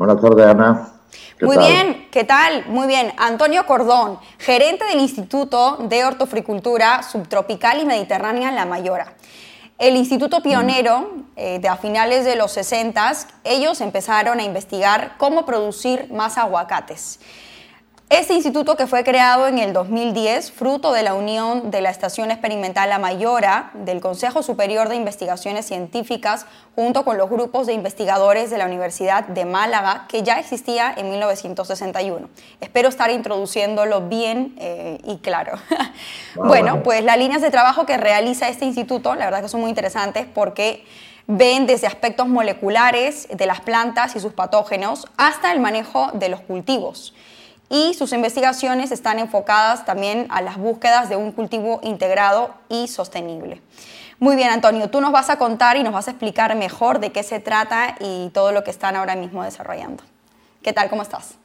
Buenas tardes, Ana. Muy bien, ¿qué tal? Muy bien. Antonio Cordón, gerente del Instituto de Hortofricultura Subtropical y Mediterránea La Mayora. El Instituto Pionero, eh, de a finales de los 60, ellos empezaron a investigar cómo producir más aguacates. Este instituto que fue creado en el 2010, fruto de la unión de la Estación Experimental La Mayora, del Consejo Superior de Investigaciones Científicas, junto con los grupos de investigadores de la Universidad de Málaga, que ya existía en 1961. Espero estar introduciéndolo bien eh, y claro. bueno, pues las líneas de trabajo que realiza este instituto, la verdad que son muy interesantes porque ven desde aspectos moleculares de las plantas y sus patógenos hasta el manejo de los cultivos y sus investigaciones están enfocadas también a las búsquedas de un cultivo integrado y sostenible. Muy bien, Antonio, tú nos vas a contar y nos vas a explicar mejor de qué se trata y todo lo que están ahora mismo desarrollando. ¿Qué tal? ¿Cómo estás?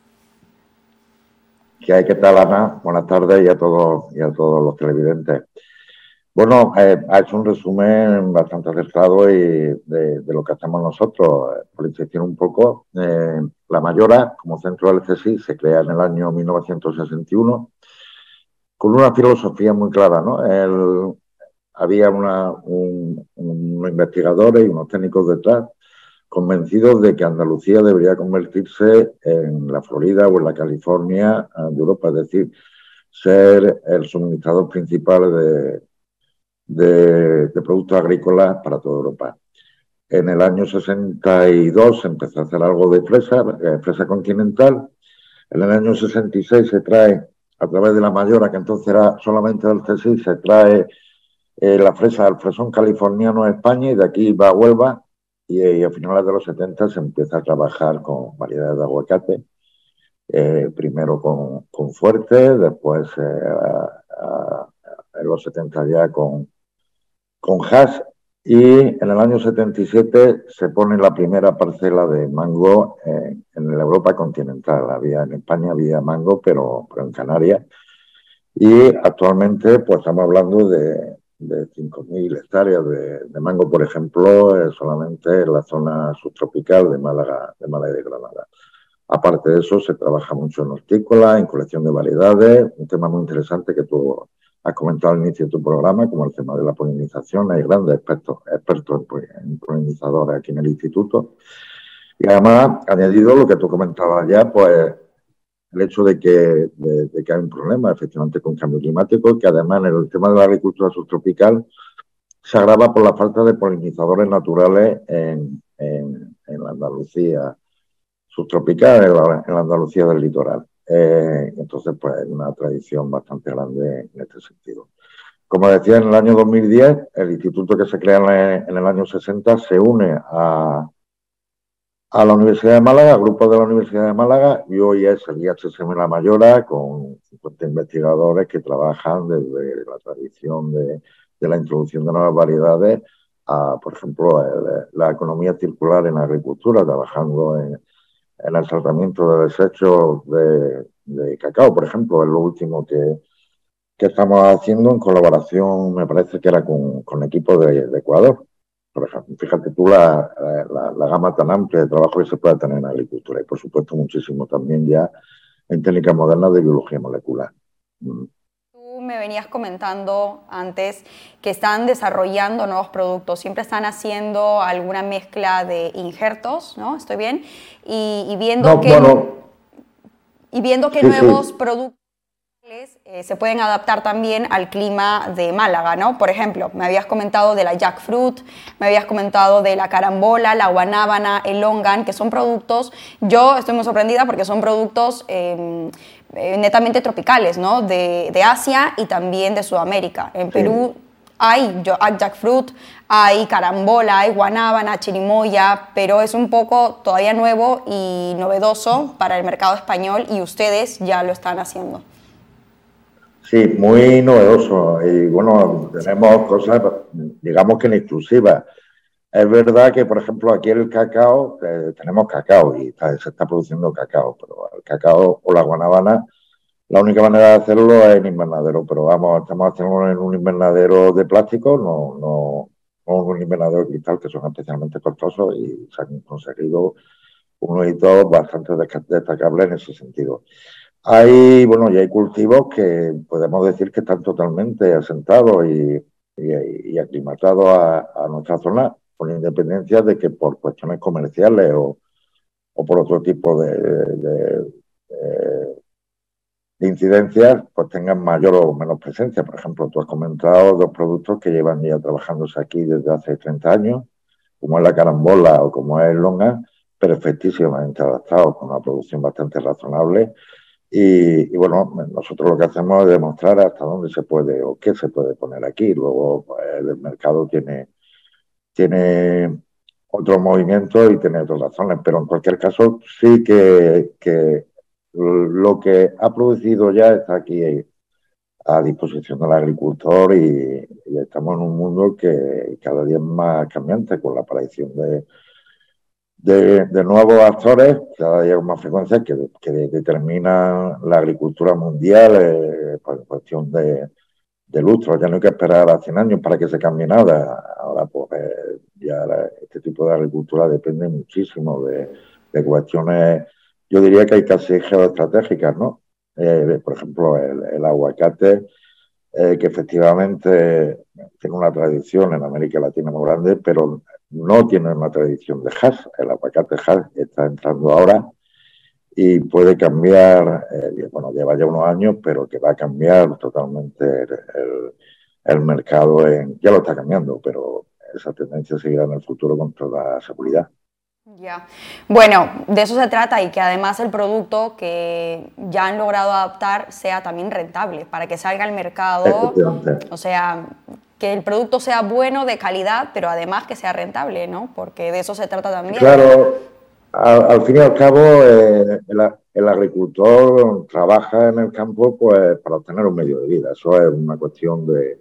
¿Qué tal, Ana? Buenas tardes y a todos, y a todos los televidentes. Bueno, eh, ha hecho un resumen bastante acertado y de, lo que hacemos nosotros. Por un poco, eh, la Mayora, como centro del CSI, se crea en el año 1961 con una filosofía muy clara. ¿no? había unos investigadores y unos técnicos detrás convencidos de que Andalucía debería convertirse en la Florida o en la California de Europa, es decir, ser el suministrador principal de, de, productos agrícolas para toda Europa. En el año 62 se empezó a hacer algo de fresa, eh, fresa continental. En el año 66 se trae, a través de la Mayora, que entonces era solamente del CSI, se trae eh, la fresa del fresón californiano a España y de aquí va a Huelva. Y, a finales de los 70 se empieza a trabajar con variedades de aguacate. Eh, primero con, con, fuerte, después en los 70 ya con, con Haas y en el año 77 se pone la primera parcela de mango en la Europa continental. Había en España había mango, pero, en Canarias. Y actualmente pues estamos hablando de, de 5.000 hectáreas de, mango, por ejemplo, solamente en la zona subtropical de Málaga, de Málaga y de Granada. Aparte de eso, se trabaja mucho en hortícola, en colección de variedades, un tema muy interesante que tú has comentado al inicio de tu programa, como el tema de la polinización. Hay grandes expertos, expertos en polinizadores aquí en el instituto. Y además, añadido lo que tú comentabas ya, pues el hecho de que, de, que hay un problema efectivamente con cambio climático, que además en el tema de la agricultura subtropical se agrava por la falta de polinizadores naturales en, en, la Andalucía subtropical, en la Andalucía del litoral. Eh, entonces, pues hay una tradición bastante grande en este sentido. Como decía, en el año 2010, el instituto que se crea en el año 60 se une a, a la Universidad de Málaga, al grupo de la Universidad de Málaga, y hoy es el IHSM La Mayora, con 50 investigadores que trabajan desde la tradición de, de la introducción de nuevas variedades a, por ejemplo, la economía circular en la agricultura, trabajando en, en el tratamiento de desechos de, cacao, por ejemplo, es lo último que, estamos haciendo en colaboración, me parece que era con, con equipos de, Ecuador. Por ejemplo, fíjate tú la, la, gama tan amplia de trabajo que se puede tener en agricultura y, por supuesto, muchísimo también ya en técnicas modernas de biología molecular. Me venías comentando antes que están desarrollando nuevos productos, siempre están haciendo alguna mezcla de injertos, ¿no? ¿Estoy bien? Y, viendo que, y viendo que nuevos productos eh, se pueden adaptar también al clima de Málaga, ¿no? Por ejemplo, me habías comentado de la jackfruit, me habías comentado de la carambola, la guanábana, el longan, que son productos, yo estoy muy sorprendida porque son productos em, eh, netamente tropicales, ¿no? De, Asia y también de Sudamérica. En Perú hay jackfruit, hay carambola, hay guanábana, chirimoya, pero es un poco todavía nuevo y novedoso para el mercado español y ustedes ya lo están haciendo. Sí, muy novedoso y bueno, tenemos cosas, digamos que en exclusiva. Es verdad que, por ejemplo, aquí el cacao, tenemos cacao y se está produciendo cacao, pero el cacao o la guanabana, la única manera de hacerlo es en invernadero, pero vamos, estamos haciendo en un invernadero de plástico, no, no, no un invernadero de cristal, que son especialmente costosos y se han conseguido unos hitos bastante destacables en ese sentido. Hay, bueno, y hay cultivos que podemos decir que están totalmente asentados y, aclimatados a, nuestra zona, con independencia de que por cuestiones comerciales o, por otro tipo de, de incidencias pues tengan mayor o menos presencia. Por ejemplo, tú has comentado dos productos que llevan ya trabajándose aquí desde hace 30 años, como es la carambola o como es el longa, perfectísimamente adaptados, con una producción bastante razonable. Y, bueno, nosotros lo que hacemos es demostrar hasta dónde se puede o qué se puede poner aquí. Luego pues, el mercado tiene, tiene otros movimientos y tiene otras razones, pero en cualquier caso sí que, que lo que ha producido ya está aquí a disposición del agricultor y, estamos en un mundo que cada día es más cambiante con la aparición de, de, nuevos actores, cada día con más frecuencia, que, determinan la agricultura mundial eh, por cuestión de, de lustro. Ya no hay que esperar a 100 años para que se cambie nada. Ahora, pues, eh, ya este tipo de agricultura depende muchísimo de, de cuestiones yo diría que hay casi geoestratégicas, ¿no? Eh, por ejemplo, el, aguacate, eh, que efectivamente tiene una tradición en América Latina muy grande, pero no tiene una tradición de hash. El aguacate hash está entrando ahora y puede cambiar, eh, bueno, lleva ya unos años, pero que va a cambiar totalmente el, el mercado. En, ya lo está cambiando, pero esa tendencia seguirá en el futuro con toda seguridad. Ya. Bueno, de eso se trata y que además el producto que ya han logrado adaptar sea también rentable para que salga al mercado. O sea, que el producto sea bueno, de calidad, pero además que sea rentable, ¿no? Porque de eso se trata también. Claro, al, fin y al cabo, eh, el, agricultor trabaja en el campo pues para obtener un medio de vida. Eso es una cuestión de,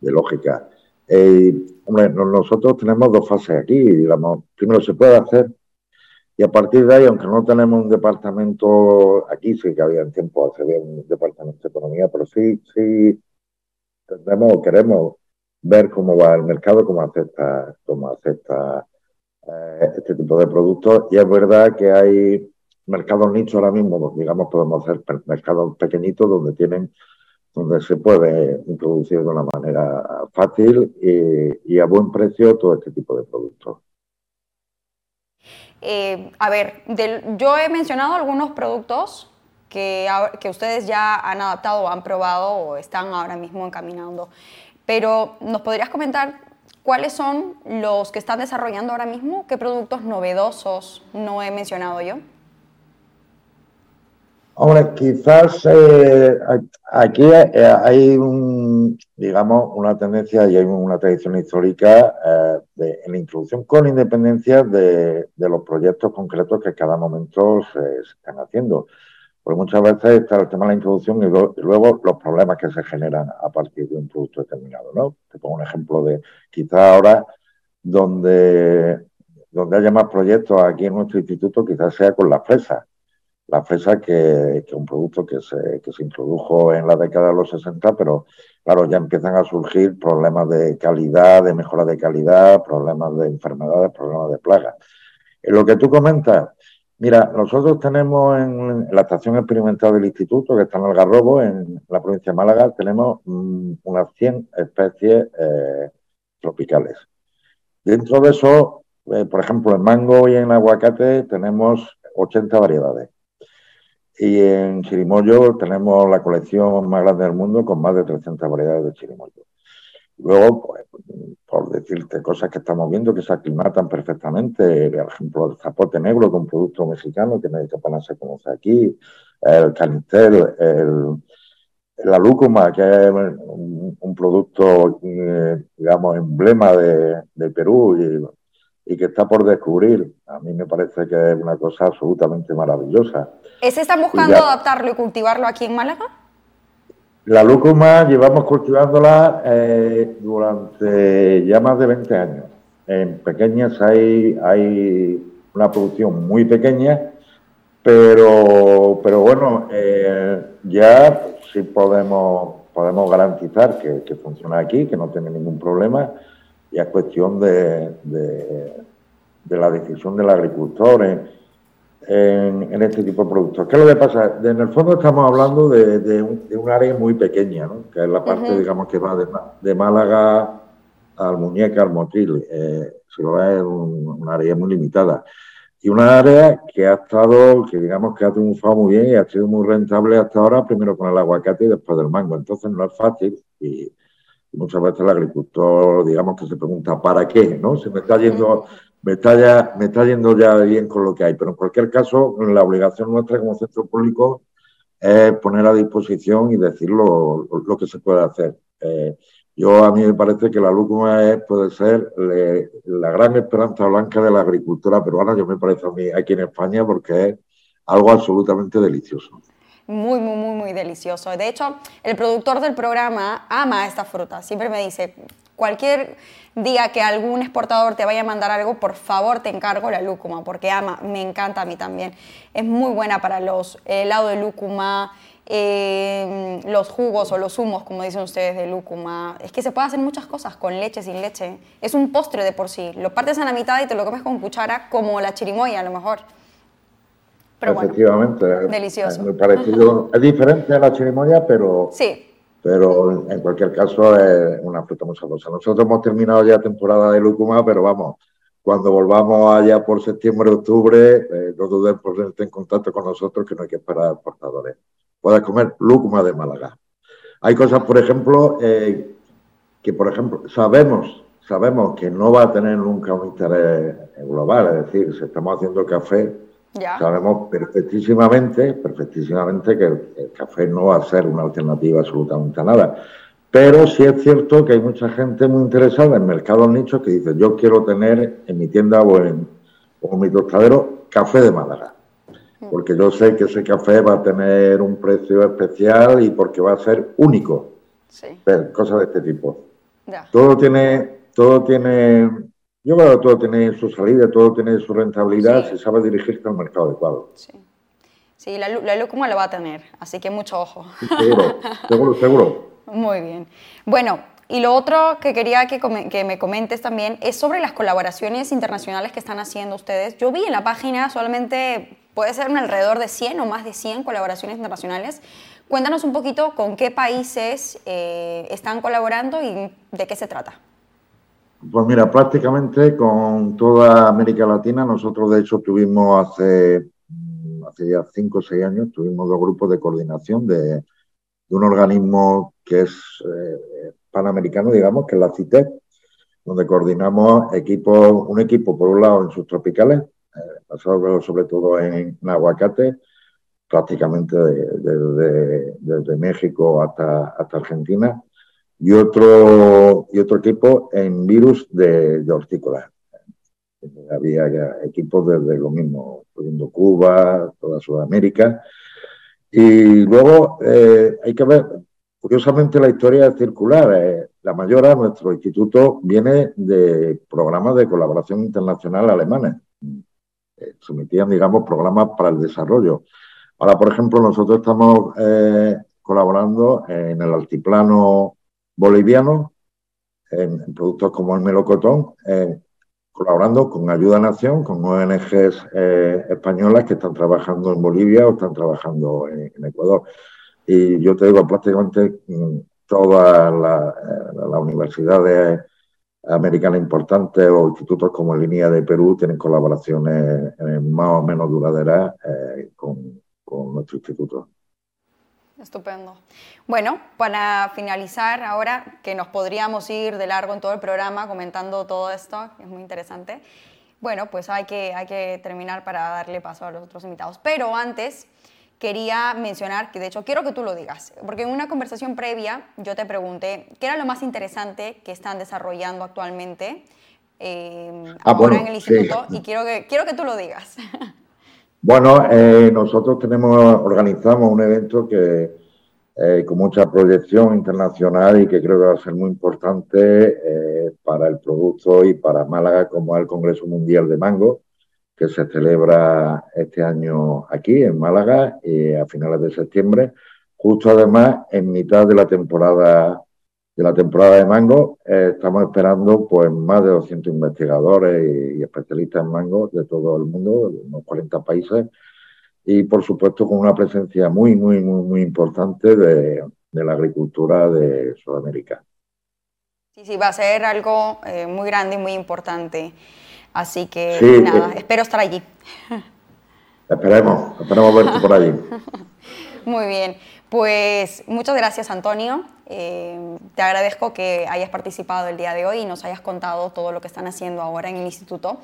de lógica. Eh, hombre, nosotros tenemos dos fases aquí, digamos, primero se puede hacer y a partir de ahí, aunque no tenemos un departamento, aquí sí que había en tiempo hacer un departamento de economía, pero sí, sí tendremos, queremos ver cómo va el mercado, cómo acepta, cómo acepta eh, este tipo de productos. Y es verdad que hay mercados nichos ahora mismo, digamos, podemos hacer mercados pequeñitos donde tienen donde se puede introducir de una manera fácil y, a buen precio todo este tipo de productos. Eh, a ver, yo he mencionado algunos productos que, que, ustedes ya han adaptado han probado o están ahora mismo encaminando, pero ¿nos podrías comentar cuáles son los que están desarrollando ahora mismo? ¿Qué productos novedosos no he mencionado yo? Hombre, quizás eh, aquí eh, hay un, digamos, una tendencia y hay una tradición histórica eh, de, en la introducción con independencia de, los proyectos concretos que cada momento se, están haciendo. Porque muchas veces está el tema de la introducción y, luego los problemas que se generan a partir de un producto determinado. ¿no? Te pongo un ejemplo de quizás ahora donde, donde haya más proyectos aquí en nuestro instituto, quizás sea con las fresas la fresa, que, es un producto que se, que se introdujo en la década de los 60, pero claro, ya empiezan a surgir problemas de calidad, de mejora de calidad, problemas de enfermedades, problemas de plagas. En lo que tú comentas, mira, nosotros tenemos en la estación experimental del instituto, que está en Algarrobo, en la provincia de Málaga, tenemos mm, unas 100 especies eh, tropicales. Dentro de eso, eh, por ejemplo, en mango y en aguacate tenemos 80 variedades. Y en chirimoyo tenemos la colección más grande del mundo con más de 300 variedades de chirimoyo. Luego, pues, por decirte cosas que estamos viendo que se aclimatan perfectamente, por ejemplo, el zapote negro, que es un producto mexicano que nadie capaz se conoce aquí, el canistel, el, la lúcuma, que es un, producto, eh, digamos, emblema de, de Perú y y que está por descubrir. A mí me parece que es una cosa absolutamente maravillosa. ¿Es están buscando adaptarlo y cultivarlo aquí en Málaga? La lúcuma llevamos cultivándola eh, durante ya más de 20 años. En pequeñas hay, hay una producción muy pequeña, pero, pero bueno, eh, ya sí podemos, podemos garantizar que, que funciona aquí, que no tiene ningún problema y es cuestión de, de, la decisión del agricultor. En, este tipo de productos. ¿Qué es lo que pasa? En el fondo estamos hablando de, un, área muy pequeña, ¿no? que es la parte, digamos, que va de, Málaga al Muñeca, al Motril. Eh, se lo es un, área muy limitada. Y una área que ha estado, que digamos que ha triunfado muy bien y ha sido muy rentable hasta ahora, primero con el aguacate y después del mango. Entonces no es fácil y, muchas veces el agricultor, digamos que se pregunta, ¿para qué? ¿No? Se me está yendo me está, ya, me está yendo ya bien con lo que hay, pero en cualquier caso, la obligación nuestra como centro público es poner a disposición y decir lo, que se puede hacer. Eh, yo a mí me parece que la lúcuma es, puede ser la gran esperanza blanca de la agricultura peruana, yo me parece a mí aquí en España, porque es algo absolutamente delicioso. Muy, muy, muy, muy delicioso. De hecho, el productor del programa ama esta fruta. Siempre me dice, cualquier día que algún exportador te vaya a mandar algo, por favor te encargo la lúcuma, porque ama, me encanta a mí también. Es muy buena para los helado de lúcuma, eh, los jugos o los humos, como dicen ustedes, de lúcuma. Es que se puede hacer muchas cosas con leche, sin leche. Es un postre de por sí. Lo partes a la mitad y te lo comes con cuchara, como la chirimoya a lo mejor. Efectivamente. delicioso. Es muy parecido. es diferente a la chirimoya, pero sí pero en cualquier caso es una fruta muy sabrosa. Nosotros hemos terminado ya temporada de lúcuma, pero vamos, cuando volvamos allá por septiembre, octubre, eh, no dudes por ponerte en contacto con nosotros que no hay que esperar portadores. Puedes comer lúcuma de Málaga. Hay cosas, por ejemplo, eh, que por ejemplo sabemos, sabemos que no va a tener nunca un interés global, es decir, si estamos haciendo café, Sabemos perfectísimamente, perfectísimamente que el, café no va a ser una alternativa absolutamente a nada. Pero sí es cierto que hay mucha gente muy interesada en mercados nichos que dice, yo quiero tener en mi tienda o en, mi tostadero café de Málaga. Mm. Porque yo sé que ese café va a tener un precio especial y porque va a ser único. Sí. Cosas de este tipo. Todo tiene, todo tiene yo creo que todo tiene su salida, todo tiene su rentabilidad si sabe dirigirse al mercado adecuado. Sí, sí la, la lúcuma lo va a tener, así que mucho ojo. seguro, seguro, seguro. Muy bien. Bueno, y lo otro que quería que, que, me comentes también es sobre las colaboraciones internacionales que están haciendo ustedes. Yo vi en la página solamente, puede ser un alrededor de 100 o más de 100 colaboraciones internacionales. Cuéntanos un poquito con qué países eh, están colaborando y de qué se trata. Pues mira, prácticamente con toda América Latina, nosotros de hecho tuvimos hace, hace ya cinco o seis años, tuvimos dos grupos de coordinación de, un organismo que es eh, panamericano, digamos, que es la CITEC, donde coordinamos equipos, un equipo por un lado en subtropicales, eh, sobre todo en, aguacate, prácticamente desde México hasta, hasta Argentina, y otro, y otro equipo en virus de, de hortícola. Había equipos desde lo mismo, incluyendo Cuba, toda Sudamérica. Y luego eh, hay que ver, curiosamente la historia es circular. Eh, la mayora, nuestro instituto, viene de programas de colaboración internacional alemanes. Eh, se emitían, digamos, programas para el desarrollo. Ahora, por ejemplo, nosotros estamos colaborando en el altiplano bolivianos en, productos como el melocotón, eh, colaborando con Ayuda Nación, con ONGs eh, españolas que están trabajando en Bolivia o están trabajando en, Ecuador. Y yo te digo, prácticamente mm, todas las la universidades americanas importantes o institutos como el Línea de Perú tienen colaboraciones eh, más o menos duraderas con, con nuestro instituto. Estupendo. Bueno, para finalizar ahora, que nos podríamos ir de largo en todo el programa comentando todo esto, es muy interesante. Bueno, pues hay que, hay que terminar para darle paso a los otros invitados. Pero antes quería mencionar, que de hecho quiero que tú lo digas, porque en una conversación previa yo te pregunté qué era lo más interesante que están desarrollando actualmente eh, ah, ahora en el instituto y quiero que, quiero que tú lo digas. Bueno, eh, nosotros tenemos, organizamos un evento que eh, con mucha proyección internacional y que creo que va a ser muy importante eh, para el producto y para Málaga, como es el Congreso Mundial de Mango, que se celebra este año aquí en Málaga a finales de septiembre, justo además en mitad de la temporada de la temporada de mango. Eh, estamos esperando pues más de 200 investigadores y, especialistas en mango de todo el mundo, de unos 40 países, y por supuesto con una presencia muy, muy, muy, muy importante de, la agricultura de Sudamérica. Sí, sí, va a ser algo eh, muy grande y muy importante. Así que nada, eh, espero estar allí. Esperemos, esperemos verte por allí. Muy bien, pues muchas gracias Antonio. Eh, te agradezco que hayas participado el día de hoy y nos hayas contado todo lo que están haciendo ahora en el instituto.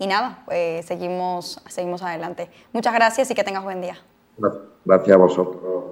Y nada, eh, seguimos, seguimos adelante. Muchas gracias y que tengas buen día. Gracias a vosotros.